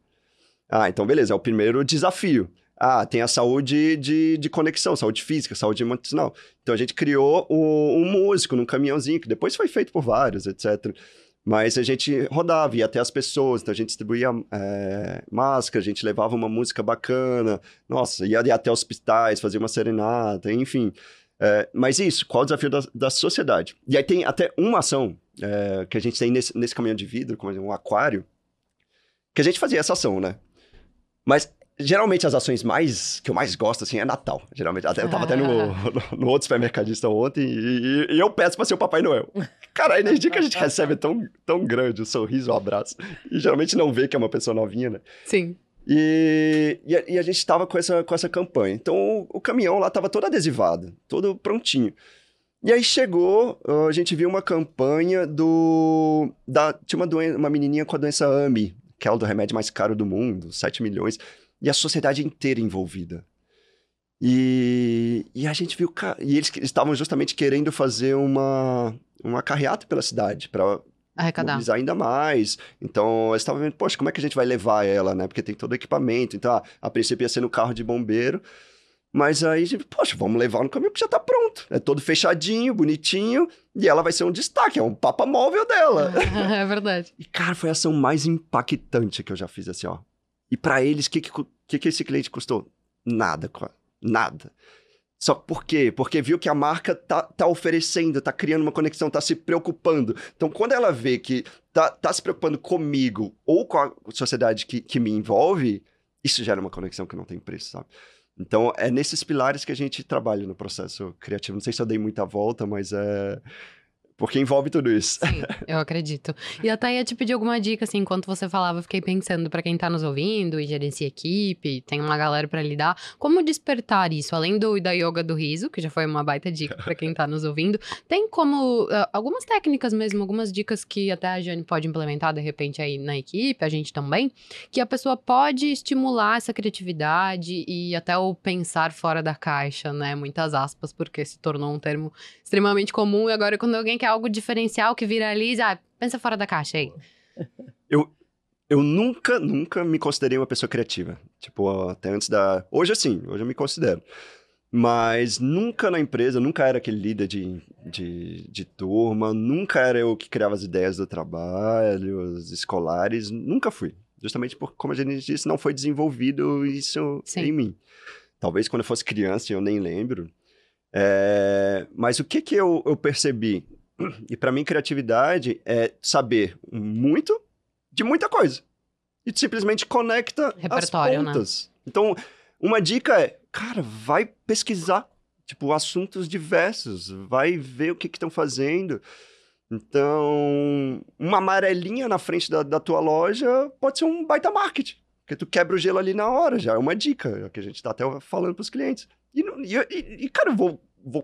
Ah, então beleza, é o primeiro desafio. Ah, tem a saúde de, de conexão, saúde física, saúde emocional. Então a gente criou o, um músico num caminhãozinho, que depois foi feito por vários, etc. Mas a gente rodava, ia até as pessoas, então a gente distribuía é, máscara, a gente levava uma música bacana, nossa, ia, até hospitais, fazia uma serenata, enfim. É, mas isso, qual o desafio da, da sociedade? E aí tem até uma ação é, que a gente tem nesse, nesse caminhão de vidro, como um aquário, que a gente fazia essa ação, né? Mas Geralmente as ações mais que eu mais gosto, assim, é Natal. Geralmente. Até, eu tava até no, no, no, outro supermercadista ontem e, e, eu peço pra ser o Papai Noel. Cara, a energia que a gente recebe é tão, tão grande, o sorriso, o abraço. E geralmente não vê que é uma pessoa novinha, né?
Sim.
E, e, a, e a gente tava com essa, com essa campanha. Então o, o caminhão lá tava todo adesivado, todo prontinho. E aí chegou, a gente viu uma campanha do. Da, tinha uma, doen uma menininha com a doença AMI, que é o do remédio mais caro do mundo, 7 milhões e a sociedade inteira envolvida. E, e a gente viu. E eles estavam justamente querendo fazer uma, uma carreata pela cidade para mobilizar ainda mais. Então, eles estavam vendo, poxa, como é que a gente vai levar ela, né? Porque tem todo o equipamento. Então, a, a princípio ia ser no carro de bombeiro. Mas aí, poxa, vamos levar no caminhão que já tá pronto. É todo fechadinho, bonitinho, e ela vai ser um destaque, é um papa móvel dela.
é verdade.
E, cara, foi a ação mais impactante que eu já fiz, assim, ó. E para eles, o que, que, que, esse cliente custou? Nada, nada. Só por quê? Porque viu que a marca tá, tá oferecendo, tá criando uma conexão, tá se preocupando. Então, quando ela vê que tá, tá se preocupando comigo ou com a sociedade que, que me envolve, isso gera uma conexão que não tem preço, sabe? Então, é nesses pilares que a gente trabalha no processo criativo. Não sei se eu dei muita volta, mas é, porque envolve tudo isso.
Sim, eu acredito. E até ia te pedir alguma dica, assim, enquanto você falava, eu fiquei pensando para quem tá nos ouvindo e gerencia equipe, tem uma galera para lidar, como despertar isso? Além do da yoga do riso, que já foi uma baita dica para quem tá nos ouvindo, tem como uh, algumas técnicas mesmo, algumas dicas que até a Jane pode implementar de repente aí na equipe, a gente também, que a pessoa pode estimular essa criatividade e até o pensar fora da caixa, né? Muitas aspas, porque se tornou um termo extremamente comum e agora quando alguém quer é algo diferencial que viraliza, ah, pensa fora da caixa aí.
Eu, eu nunca, nunca me considerei uma pessoa criativa. Tipo, até antes da. Hoje, assim, hoje eu me considero. Mas nunca na empresa, nunca era aquele líder de, de, de turma, nunca era eu que criava as ideias do trabalho, os escolares, nunca fui. Justamente porque, como a gente disse, não foi desenvolvido isso Sim. em mim. Talvez quando eu fosse criança, eu nem lembro, É, mas o que que eu, eu percebi? E para mim, criatividade é saber muito de muita coisa. E simplesmente conecta as
Repertório, né?
pontas. Então, uma dica é, cara, vai pesquisar, tipo, assuntos diversos, vai ver o que estão fazendo. Então, uma amarelinha na frente da, da tua loja pode ser um baita marketing. Porque tu quebra o gelo ali na hora, já é uma dica, é que a gente tá até falando pros clientes. E, não- e, e- e, cara, eu vou, vou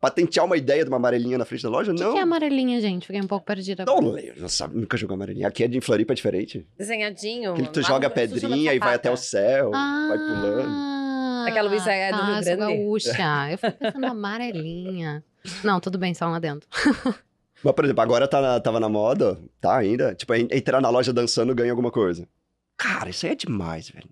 patentear uma ideia de uma amarelinha na frente da loja?
O que,
não.
que é amarelinha, gente? Fiquei um pouco perdida.
Não,
agora.
leio, não sabe, nunca jogou amarelinha. Aqui é de Floripa, é diferente.
Desenhadinho.
Aquele que tu
lá
joga pedrinha e vai até o céu, vai pulando.
Ah,
Aquela Luísa é do
tá,
Rio Grande.
gaúcha. Eu fui pensando amarelinha. Não, tudo bem, só um adendo.
Mas, por exemplo, agora tá na- tava na moda, tá ainda? Tipo, en- entrar na loja dançando ganha alguma coisa. Cara, isso aí é demais, velho.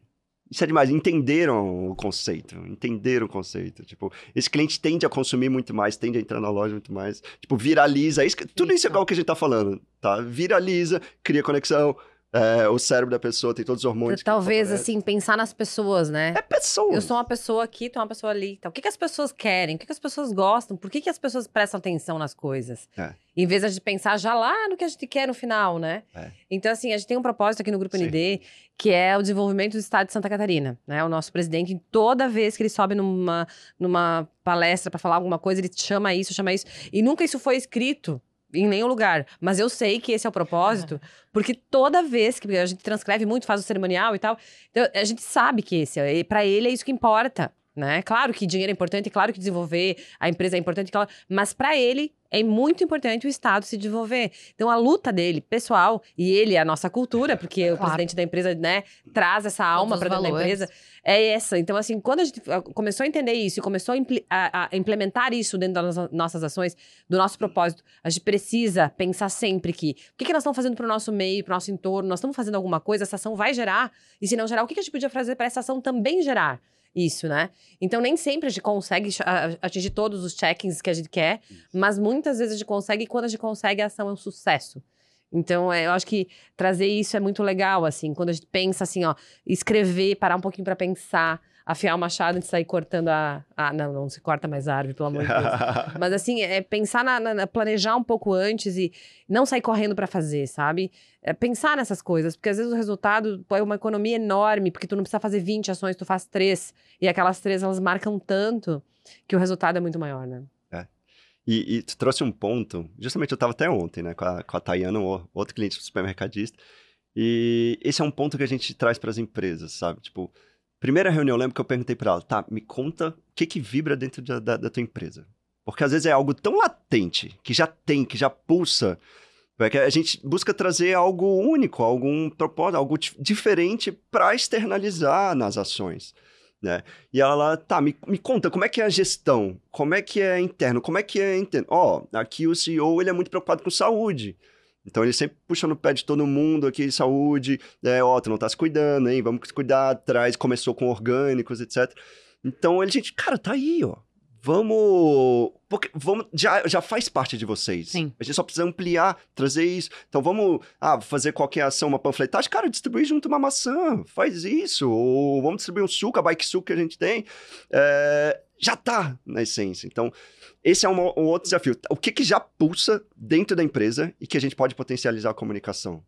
Isso é demais. Entenderam o conceito. Entenderam o conceito. Tipo, esse cliente tende a consumir muito mais, tende a entrar na loja muito mais. Tipo, viraliza. Isso, que- tudo isso é
Isso.
igual o que a gente tá falando, tá? Viraliza, cria conexão. É, o cérebro da pessoa tem todos os hormônios.
Talvez, assim, pensar nas pessoas, né?
É pessoa.
Eu sou uma pessoa aqui, tu é uma pessoa ali. Então, o que, que as pessoas querem? O que, que as pessoas gostam? Por que, que as pessoas prestam atenção nas coisas?
É.
Em vez de pensar já lá no que a gente quer no final, né?
É.
Então, assim, a gente tem um propósito aqui no Grupo
Sim.
ND, que é o desenvolvimento do Estado de Santa Catarina. Né? O nosso presidente, toda vez que ele sobe numa, numa palestra para falar alguma coisa, ele chama isso, chama isso. E nunca isso foi escrito em nenhum lugar. Mas eu sei que esse é o propósito, porque toda vez que a gente transcreve muito, faz o cerimonial e tal, então a gente sabe que esse, é- para ele é isso que importa. Né? Claro que dinheiro é importante, claro que desenvolver a empresa é importante, mas para ele é muito importante o Estado se desenvolver. Então a luta dele, pessoal, e ele a nossa cultura, porque o
Claro.
presidente da empresa, né, traz essa alma para dentro da empresa, é essa. Então assim, quando a gente ah, começou a entender isso e começou a, impli- a- a implementar isso dentro das nossas- nossas ações, do nosso propósito, a gente precisa pensar sempre que o que, que nós estamos fazendo para o nosso meio, para o nosso entorno, nós estamos fazendo alguma coisa, essa ação vai gerar, e se não gerar, o que, que a gente podia fazer para essa ação também gerar? Isso, né? Então, nem sempre a gente consegue atingir todos os check-ins que a gente quer, mas muitas vezes a gente consegue, e quando a gente consegue, a ação é um sucesso. Então, é, eu acho que trazer isso é muito legal, assim, quando a gente pensa assim, ó, escrever, parar um pouquinho para pensar, afiar o machado antes de sair cortando a. Ah, não, não se corta mais a árvore, pelo amor de Deus. Mas assim, é pensar na, na- planejar um pouco antes e não sair correndo pra fazer, sabe? É pensar nessas coisas, porque às vezes o resultado é uma economia enorme, porque tu não precisa fazer 20 ações, tu faz três, e aquelas três elas marcam tanto que o resultado é muito maior, né?
E, e tu trouxe um ponto, justamente eu estava até ontem, né, com a, com a Tayana, um outro cliente supermercadista, e esse é um ponto que a gente traz para as empresas, sabe? Tipo, primeira reunião, eu lembro que eu perguntei para ela, tá, me conta o que que vibra dentro da, da, da tua empresa. Porque às vezes é algo tão latente, que já tem, que já pulsa, é que a gente busca trazer algo único, algum propósito, algo dif- diferente para externalizar nas ações. Né? E ela tá, me, me conta, como é que é a gestão? Como é que é interno? Como é que é interno? Ó, aqui o CEO, ele é muito preocupado com saúde. Então, ele sempre puxa no pé de todo mundo aqui, saúde, né? Ó, tu não tá se cuidando, hein? Vamos cuidar atrás. Começou com orgânicos, etc. Então, ele, gente, cara, tá aí, ó. Vamos... Porque vamos já, já faz parte de vocês.
Sim.
A gente só precisa ampliar, trazer isso. Então, vamos ah, fazer qualquer ação, uma panfletagem. Cara, distribuir junto uma maçã. Faz isso. Ou vamos distribuir um suco, a bike suco que a gente tem. É, já tá na essência. Então, esse é um, um outro desafio. O que, que já pulsa dentro da empresa e que a gente pode potencializar a comunicação?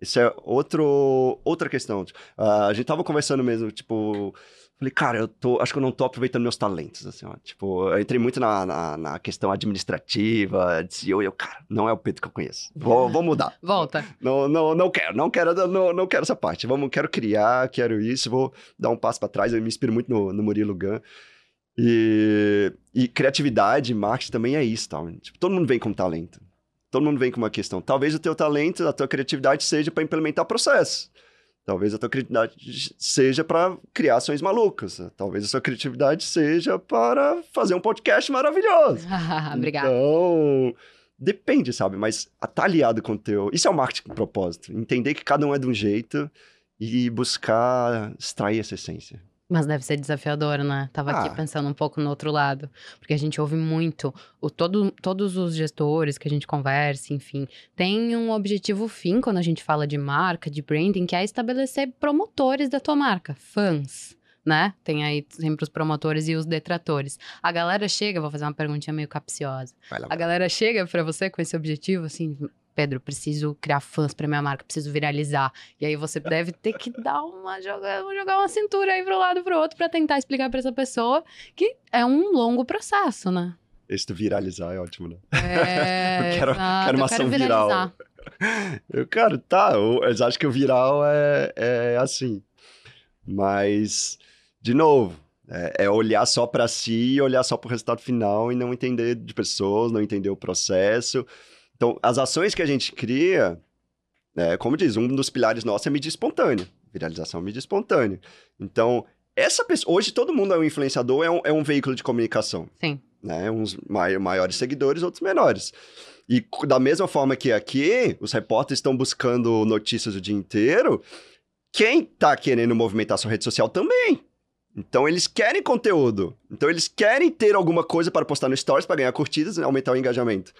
Isso é outro, outra questão. Ah, a gente tava conversando mesmo, tipo... Falei, cara, eu tô, acho que eu não tô aproveitando meus talentos, assim, ó. Tipo, eu entrei muito na, na, na questão administrativa, de CEO, e eu, cara, não é o Pedro que eu conheço. Vou, vou mudar.
Volta.
Não, não, não quero, não quero, não, não quero essa parte. Vamos, quero criar, quero isso, vou dar um passo para trás. Eu me inspiro muito no, no Murilo Gun. E, e criatividade, marketing também é isso, tal. Tipo, todo mundo vem com talento. Todo mundo vem com uma questão. Talvez o teu talento, a tua criatividade seja para implementar processo. Talvez a tua criatividade seja para criar ações malucas. Talvez a sua criatividade seja para fazer um podcast maravilhoso.
Obrigada.
Então, depende, sabe? Mas tá aliado com o teu. Isso é o marketing com propósito. Entender que cada um é de um jeito e buscar extrair essa essência.
Mas deve ser desafiador, né? Tava
Ah.
aqui pensando um pouco no outro lado. Porque a gente ouve muito. O, todo, todos os gestores que a gente conversa, enfim, tem um objetivo fim quando a gente fala de marca, de branding, que é estabelecer promotores da tua marca, fãs. né? Tem aí sempre os promotores e os detratores. A galera chega, vou fazer uma perguntinha meio capciosa.
Lá,
A galera chega pra você com esse objetivo, assim, Pedro, preciso criar fãs pra minha marca, preciso viralizar. E aí você deve ter que dar uma jogar, jogar uma cintura aí pro lado e pro outro pra tentar explicar pra essa pessoa que é um longo processo, né?
Esse do viralizar é ótimo, né?
É,
Eu quero-
exato,
quero uma
eu quero
ação viral. Eu, cara, tá, eu- eles acham que o viral é, é assim. Mas, de novo, é, é olhar só pra si olhar só pro resultado final e não entender de pessoas, não entender o processo. Então, as ações que a gente cria, é, como diz, um dos pilares nossos é mídia espontânea. Viralização mídia espontânea. Então, essa pessoa. Hoje todo mundo é um influenciador, é um, é um veículo de comunicação.
Sim.
Né? Uns mai- maiores seguidores, outros menores. E da mesma forma que aqui, os repórteres estão buscando notícias o dia inteiro, quem tá querendo movimentar sua rede social também. Então eles querem conteúdo. Então eles querem ter alguma coisa para postar no Stories para ganhar curtidas e aumentar o engajamento.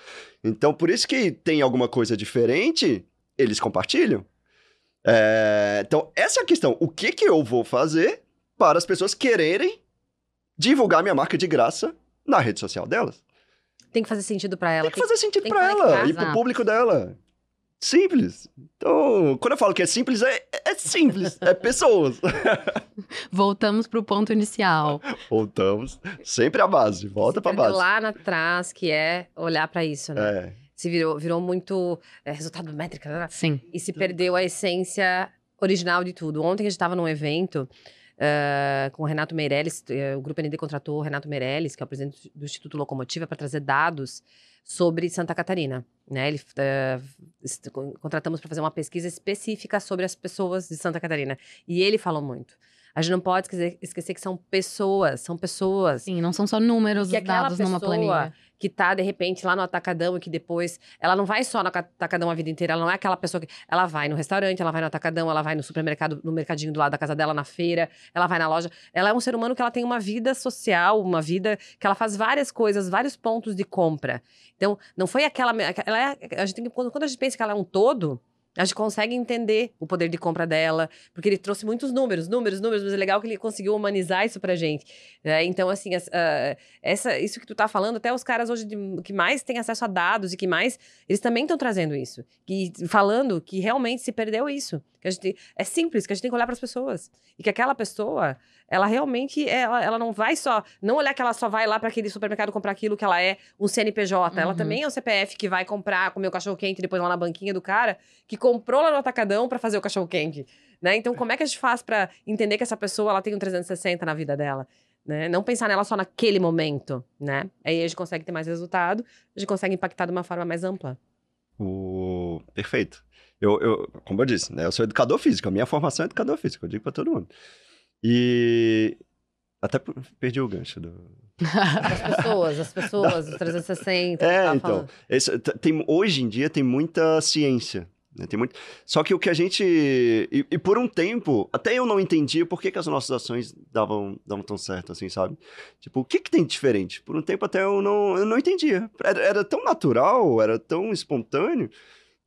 Então por isso que tem alguma coisa diferente, eles compartilham. É, Então essa é a questão. O que que eu vou fazer para as pessoas quererem divulgar minha marca de graça na rede social delas?
Tem que fazer sentido pra ela.
Tem que fazer sentido
que
ela e pro
exato.
público dela. Simples. Então, quando eu falo que é simples, é, é simples. É pessoas.
Voltamos pro ponto inicial.
Voltamos. Sempre a base. Volta pra
perdeu
base.
lá atrás, que é olhar pra isso, né?
É.
Se virou, virou muito é, resultado métrica, né?
Sim.
e se perdeu a essência original de tudo. Ontem a gente estava num evento ah, com o Renato Meirelles, eh, o Grupo ND contratou o Renato Meirelles, que é o presidente do Instituto Locomotiva, para trazer dados sobre Santa Catarina. Né? Ele, con- contratamos para fazer uma pesquisa específica sobre as pessoas de Santa Catarina. E ele falou muito. A gente não pode esquecer, esquecer que são pessoas, são pessoas
Sim, não são só números
que
dados numa planilha.
Que tá, de repente, lá no atacadão e que depois. Ela não vai só no aca- atacadão a vida inteira. Ela não é aquela pessoa que. Ela vai no restaurante, ela vai no atacadão, ela vai no supermercado, no mercadinho do lado da casa dela, na feira, ela vai na loja. Ela é um ser humano que ela tem uma vida social, uma vida que ela faz várias coisas, vários pontos de compra. Então, não foi aquela. Ela é, a gente tem quando a gente pensa que ela é um todo. A gente consegue entender o poder de compra dela, porque ele trouxe muitos números, números, números, mas é legal que ele conseguiu humanizar isso pra gente. né? Então, assim, as- ah, essa, isso que tu tá falando, até os caras hoje de- que mais têm acesso a dados e que mais, eles também estão trazendo isso. E falando que realmente se perdeu isso. Que a gente, é simples, que a gente tem que olhar para as pessoas. E que aquela pessoa, ela realmente, ela, ela não vai só, não olhar que ela só vai lá para aquele supermercado comprar aquilo que ela é, um CNPJ. Ela
Uhum.
também é um CPF que vai comprar, comer o cachorro quente depois lá na banquinha do cara, que comprou lá no atacadão para fazer o cachorro quente. Né? Então, como é que a gente faz para entender que essa pessoa ela tem um 360 na vida dela? Né? Não pensar nela só naquele momento, né? Aí a gente consegue ter mais resultado, a gente consegue impactar de uma forma mais ampla.
O... Perfeito. Eu, eu, como eu disse, né, eu sou educador físico. A minha formação é educador físico. Eu digo pra todo mundo. E... Até per- perdi o gancho do...
As pessoas, as pessoas, os 360.
É, então. Esse- tem, hoje em dia tem muita ciência. né? Tem muito... Só que o que a gente. E, e por um tempo, até eu não entendia por que, que as nossas ações davam, davam tão certo, assim, sabe? Tipo, o que, que tem de diferente? Por um tempo até eu não, eu não entendia. Era, era tão natural, era tão espontâneo.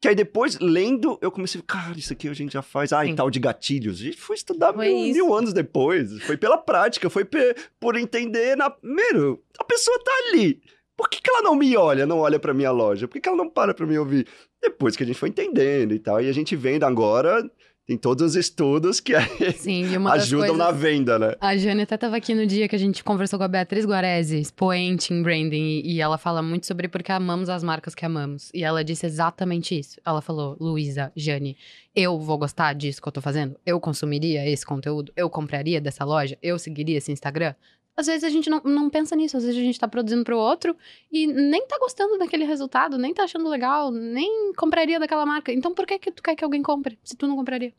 Que aí depois, lendo, eu comecei, cara, isso aqui a gente já faz. Ah, e
Sim.
tal de gatilhos. A gente foi estudar
Foi
mil, mil anos depois. Foi pela prática, foi pe- por entender na. Primeiro, a pessoa tá ali. Por que, que ela não me olha, não olha pra minha loja? Por que, que ela não para pra me ouvir? Depois que a gente foi entendendo e tal. E a gente vendo agora, tem todos os estudos que
Sim,
ajudam
coisas...
na venda, né?
A Jane até estava aqui no dia que a gente conversou com a Beatriz Guarese, expoente em branding, e, e ela fala muito sobre porque amamos as marcas que amamos. E ela disse exatamente isso. Ela falou, Luísa, Jane, eu vou gostar disso que eu tô fazendo? Eu consumiria esse conteúdo? Eu compraria dessa loja? Eu seguiria esse Instagram? Às vezes a gente não, não pensa nisso, às vezes a gente tá produzindo pro outro e nem tá gostando daquele resultado, nem tá achando legal, nem compraria daquela marca. Então por que que tu quer que alguém compre, se tu não compraria?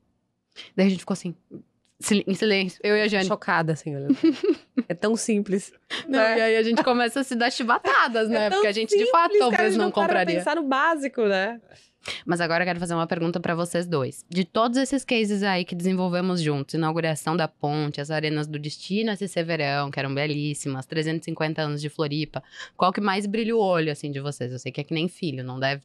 Daí a gente ficou assim, em silêncio, eu e a Jane.
Chocada, assim, olhando. é tão simples.
Não,
né?
E aí a gente começa a se dar chibatadas, né?
É
Porque a gente de fato
simples, cara, a
talvez
gente
não
pra
compraria.
pensar no básico, né?
Mas agora eu quero fazer uma pergunta pra vocês dois. De todos esses cases aí que desenvolvemos juntos, inauguração da ponte, as arenas do destino, esse Severão, que eram belíssimas, 350 anos de Floripa, qual que mais brilha o olho, assim, de vocês? Eu sei que é que nem filho, não deve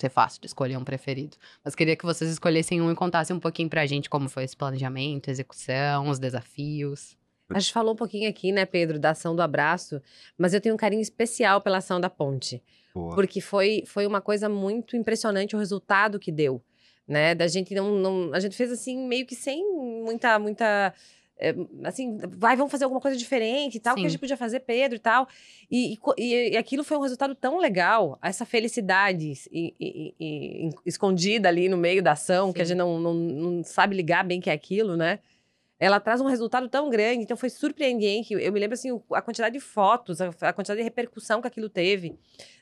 ser fácil de escolher um preferido. Mas queria que vocês escolhessem um e contassem um pouquinho pra gente como foi esse planejamento, execução, os desafios.
A gente falou um pouquinho aqui, né, Pedro, da ação do abraço, mas eu tenho um carinho especial pela ação da ponte.
Boa.
Porque foi, foi uma coisa muito impressionante o resultado que deu, né? Da gente não, não a gente fez assim meio que sem muita muita é, assim, vai, vamos fazer alguma coisa diferente e tal,
Sim.
que a gente podia fazer, Pedro e tal. E, e e- aquilo foi um resultado tão legal, essa felicidade e- e- e- e- escondida ali no meio da ação, que a
Sim.
gente não, não, não sabe ligar bem que é aquilo, né? Ela traz um resultado tão grande, então foi surpreendente. Eu me lembro, assim, a quantidade de fotos, a, quantidade de repercussão que aquilo teve.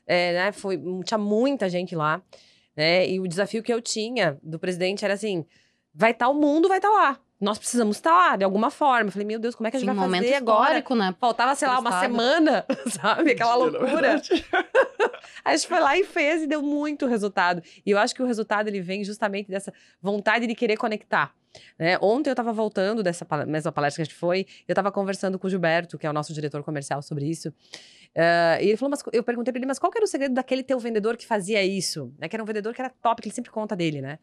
É, né? Foi, tinha muita gente lá, né? E o desafio que eu tinha do presidente era assim, vai estar o mundo, vai estar lá. Nós precisamos estar lá, de alguma forma. Eu falei, meu Deus, como é que a gente
Sim,
vai
momento
fazer agora?
histórico, né?
Faltava, sei lá, uma
Estado.
semana, sabe? Aquela loucura. A gente foi lá e fez e deu muito resultado. E eu acho que o resultado ele vem justamente dessa vontade de querer conectar. Né? Ontem eu estava voltando dessa mesma palestra que a gente foi, eu estava conversando com o Gilberto, que é o nosso diretor comercial, sobre isso. Ah, e ele falou, mas eu perguntei para ele, mas qual era o segredo daquele teu vendedor que fazia isso? Né? Que era um vendedor que era top, que ele sempre conta dele, né?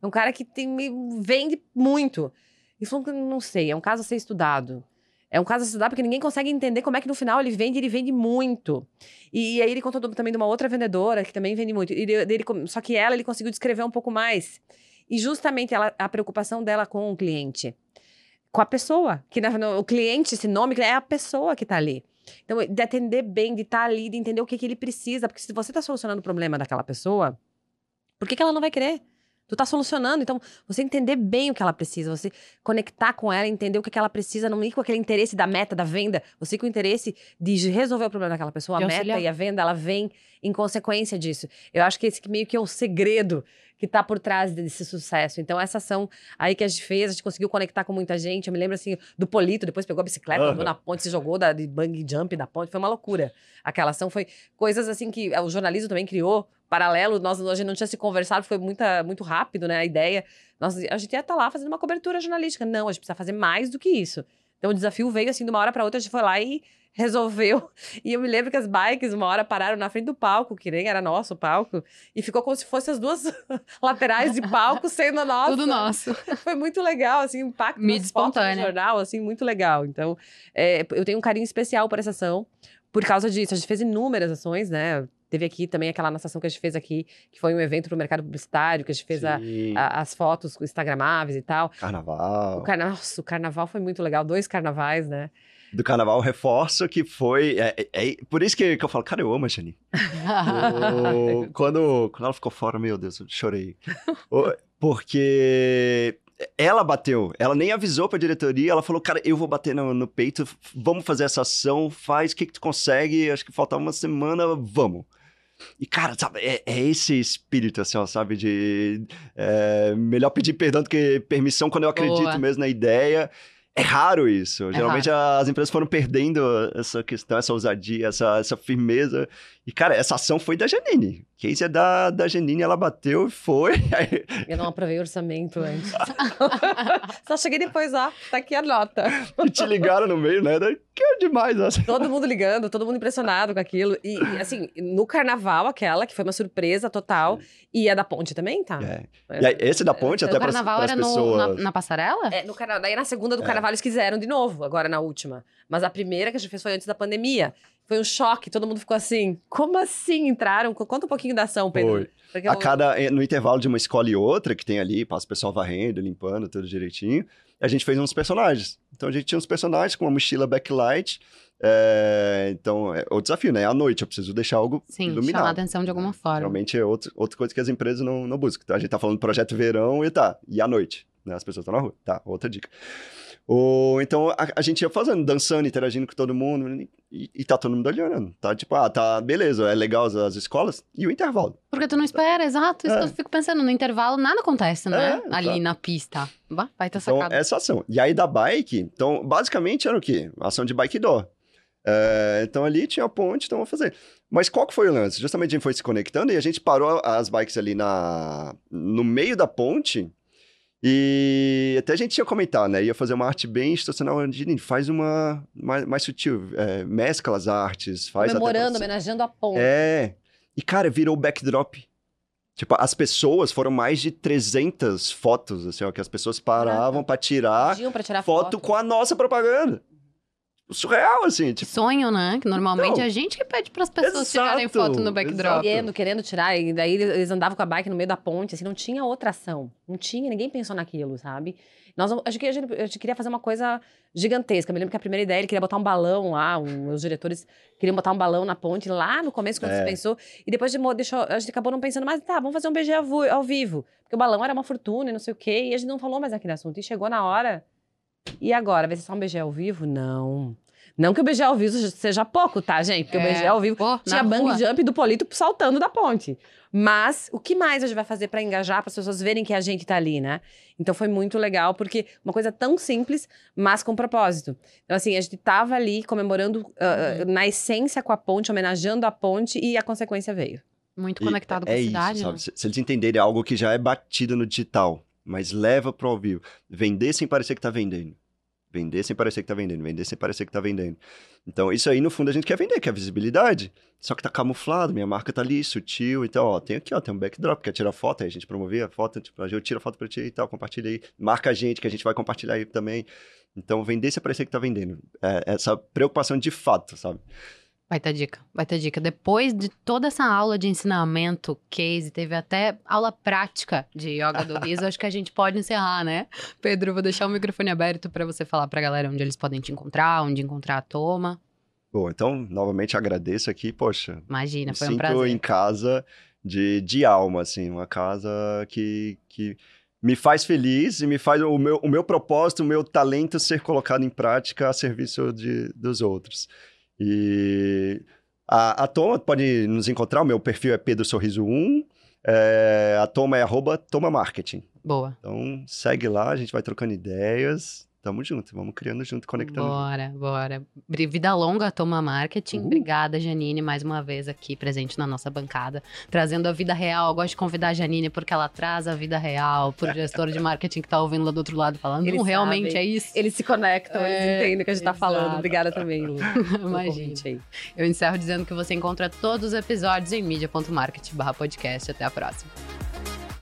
É um cara que tem, vende muito. Ele falou não sei, é um caso a ser estudado. É um caso a se estudar porque ninguém consegue entender como é que no final ele vende, ele vende muito. E, aí ele contou também de uma outra vendedora que também vende muito. E ele- só que ela ele conseguiu descrever um pouco mais. E justamente ela, a preocupação dela com o cliente. Com a pessoa. Que no- o cliente, esse nome, é a pessoa que está ali. Então, de atender bem, de estar ali, de entender o que, que ele precisa. Porque se você está solucionando o problema daquela pessoa, por que, que ela não vai querer? Tu tá solucionando, então você entender bem o que ela precisa, você conectar com ela, entender o que, que ela precisa, não ir com aquele interesse da meta, da venda, você com o interesse de resolver o problema daquela pessoa, a meta e a venda, ela vem em consequência disso. Eu acho que esse meio que é o segredo que tá por trás desse sucesso. Então, essa ação aí que a gente fez, a gente conseguiu conectar com muita gente. Eu me lembro, assim, do Polito, depois pegou a bicicleta,
Aham.
andou na ponte, se jogou da, de bang jump da ponte. Foi uma loucura. Aquela ação foi coisas, assim, que o jornalismo também criou, paralelo. Nós, a gente não tinha se conversado, foi muita, muito rápido, né, a ideia. Nós, a gente ia estar lá fazendo uma cobertura jornalística. Não, a gente precisa fazer mais do que isso. Então, o desafio veio, assim, de uma hora para outra, a gente foi lá e resolveu. E eu me lembro que as bikes, uma hora, pararam na frente do palco, que nem era nosso o palco, e ficou como se fossem as duas laterais de palco sendo a nossa.
Tudo nosso.
Foi muito legal, assim, o impacto
Mídia espontânea.
jornal, assim, muito legal. Então, é, eu tenho um carinho especial por essa ação, por causa disso. A gente fez inúmeras ações, né? Teve aqui também aquela nossa ação que a gente fez aqui, que foi um evento para o mercado publicitário, que a gente fez a- a- as fotos instagramáveis e tal.
Carnaval.
O, carna... Nossa, o carnaval foi muito legal, dois carnavais, né?
Do carnaval, reforço que foi. É, é- é- por isso que, que eu falo, cara, eu amo a Janine. O- quando, quando ela ficou fora, meu Deus, eu chorei. O- Porque ela bateu, ela nem avisou pra diretoria, ela falou, cara, eu vou bater no, no peito, vamos fazer essa ação, faz o que, que tu consegue, acho que faltava uma semana, vamos. E, cara, sabe, é, é esse espírito, assim, ó, sabe, de é, melhor pedir perdão do que permissão quando eu acredito
Boa.
mesmo na ideia. É raro isso. Geralmente as empresas foram perdendo essa questão, essa ousadia, essa, essa firmeza. E, cara, essa ação foi da Janine. Case é da, da Janine, ela bateu e foi.
Eu não aprovei o orçamento antes. Só cheguei depois, ó, tá aqui a nota.
e te ligaram no meio, né? Que é demais, assim.
Todo mundo ligando, todo mundo impressionado com aquilo. E, e, assim, no carnaval, aquela, que foi uma surpresa total. E a da ponte também, tá?
É. E aí, esse da ponte,
É,
até
o
para
carnaval
as
era no-
pessoas.
na, na passarela?
É, no carnaval. Daí na segunda do
É.
carnaval eles quiseram de novo, agora na última. Mas a primeira que a gente fez foi antes da pandemia. Foi um choque, todo mundo ficou assim. Como assim entraram? Conta um pouquinho da ação, Pedro.
Foi.
Porque
A
eu-
cada, eh, no intervalo de uma escola e outra, que tem ali, passa o pessoal varrendo, limpando, tudo direitinho, a gente fez uns personagens. Então a gente tinha uns personagens com uma mochila backlight. eh, então, é o desafio, né? É à noite, eu preciso deixar algo
Sim, chamar a
iluminado.
atenção de alguma forma.
Geralmente é outro, outra coisa que as empresas não, não buscam. Então a gente tá falando projeto verão e tá, e à noite, né? As pessoas estão na rua. Tá, outra dica. Ou, então a, a gente ia fazendo, dançando, interagindo com todo mundo, e, e tá todo mundo olhando. Tá tipo, ah, tá, beleza, é legal as, as escolas, e o intervalo.
Porque tu não espera, exato. Isso
É.
que eu fico pensando. No intervalo nada acontece, né?
É,
Ali
tá.
na pista. Vai ter
Então,
sacado.
essa ação. E aí da bike, então, basicamente era o quê? Ação de bike door. É, então ali tinha a ponte, então vamos fazer. Mas qual que foi o lance? Justamente a gente foi se conectando e a gente parou as bikes ali na, no meio da ponte. E até a gente tinha comentado, né? Ia fazer uma arte bem institucional. Gente, faz uma mais, mais sutil, é, mescla as artes, faz até
comemorando,
pra-
homenageando a ponte.
É. E, cara, virou backdrop. Tipo, as pessoas, foram mais de 300 fotos, assim, ó, que as pessoas paravam pra tirar
pra tirar
foto, com a nossa propaganda. Surreal, assim. Tipo,
Sonho, né? Que normalmente
Não.
é a gente que pede pras pessoas
Exato,
tirarem foto no backdrop.
Querendo, querendo tirar, e daí eles andavam com a bike no meio da ponte, assim, não tinha outra ação. Não tinha, ninguém pensou naquilo, sabe? Nós, acho que a gente, a gente queria fazer uma coisa gigantesca. Eu me lembro que a primeira ideia, ele queria botar um balão lá, um- os diretores queriam botar um balão na ponte lá no começo, quando
É.
se pensou. E depois de, deixou, a gente acabou não pensando, mas tá, vamos fazer um BG ao, ao vivo. Porque o balão era uma fortuna e não sei o quê, e a gente não falou mais aquele assunto. E chegou na hora, e agora? Vai ser só um BG ao vivo? Não. Não que o BG ao vivo seja pouco, tá, gente? Porque o
É.
BG ao vivo
Pô,
tinha bang
rua.
jump do Polito saltando da ponte. Mas o que mais a gente vai fazer pra engajar, para as pessoas verem que a gente tá ali, né? Então foi muito legal, porque uma coisa tão simples, mas com propósito. Então, assim, a gente tava ali comemorando ah, ah, na essência com a ponte, homenageando a ponte, e a consequência veio.
Muito
E
conectado com
é
a
isso,
cidade,
sabe?
né?
Se, se eles entenderem algo que já é batido no digital, mas leva pro ao vivo. Vender sem parecer que tá vendendo. Vender sem parecer que tá vendendo. Vender sem parecer que tá vendendo. Então, isso aí, no fundo, a gente quer vender, quer visibilidade. Só que tá camuflado, minha marca tá ali, sutil. Então, ó, tem aqui, ó, tem um backdrop, quer tirar foto, aí a gente promovia a foto, tipo, eu tiro a foto pra ti e tal, compartilha aí. Marca a gente, que a gente vai compartilhar aí também. Então, vender sem parecer que tá vendendo. É, essa preocupação de fato, sabe?
Vai ter dica, vai ter dica. Depois de toda essa aula de ensinamento, case, teve até aula prática de yoga do riso, acho que a gente pode encerrar, né? Pedro, vou deixar o microfone aberto para você falar pra galera onde eles podem te encontrar, onde encontrar a Toma.
Bom, então, novamente agradeço aqui, poxa,
Imagina, foi um
sinto
prazer.
em casa de, de alma, assim, uma casa que, que me faz feliz e me faz o meu, o meu propósito, o meu talento ser colocado em prática a serviço de, dos outros. E a, a Toma pode nos encontrar, o meu perfil é Pedro Sorriso 1, é, a Toma é arroba Toma Marketing.
Boa.
Então segue lá, a gente vai trocando ideias, tamo junto, vamos criando junto, conectando junto.
Bora, bora. Vida longa, Toma Marketing.
Uhul.
Obrigada, Janine, mais uma vez aqui presente na nossa bancada, trazendo a vida real. Eu gosto de convidar a Janine porque ela traz a vida real pro gestor de marketing que tá ouvindo lá do outro lado falando.
Eles
Não, realmente
sabem.
é isso.
Eles se conectam,
É,
eles entendem o que a gente tá falando.
exato.
Obrigada também, Lu.
Imagina. Eu encerro dizendo que você encontra todos os episódios em mídia.market barra podcast. Até a próxima.